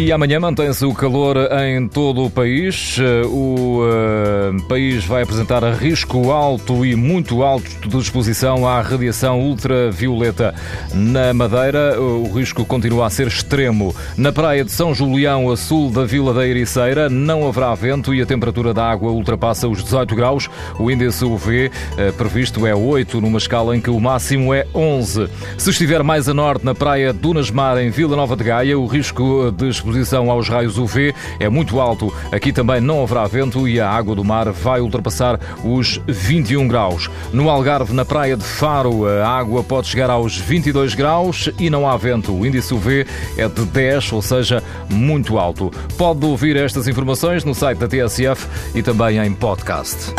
E amanhã mantém-se o calor em todo o país. O uh, país vai apresentar risco alto e muito alto de exposição à radiação ultravioleta. Na Madeira, o risco continua a ser extremo. Na praia de São Julião, a sul da Vila da Ericeira, não haverá vento e a temperatura da água ultrapassa os 18 graus. O índice UV uh, previsto é 8, numa escala em que o máximo é 11. Se estiver mais a norte, na praia Dunas Mar, em Vila Nova de Gaia, o risco de exposição exposição aos raios UV é muito alto. Aqui também não haverá vento e a água do mar vai ultrapassar os 21 graus. No Algarve, na praia de Faro, a água pode chegar aos 22 graus e não há vento. O índice UV é de 10, ou seja, muito alto. Pode ouvir estas informações no site da TSF e também em podcast.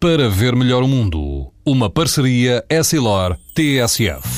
Para ver melhor o mundo, uma parceria Essilor-TSF.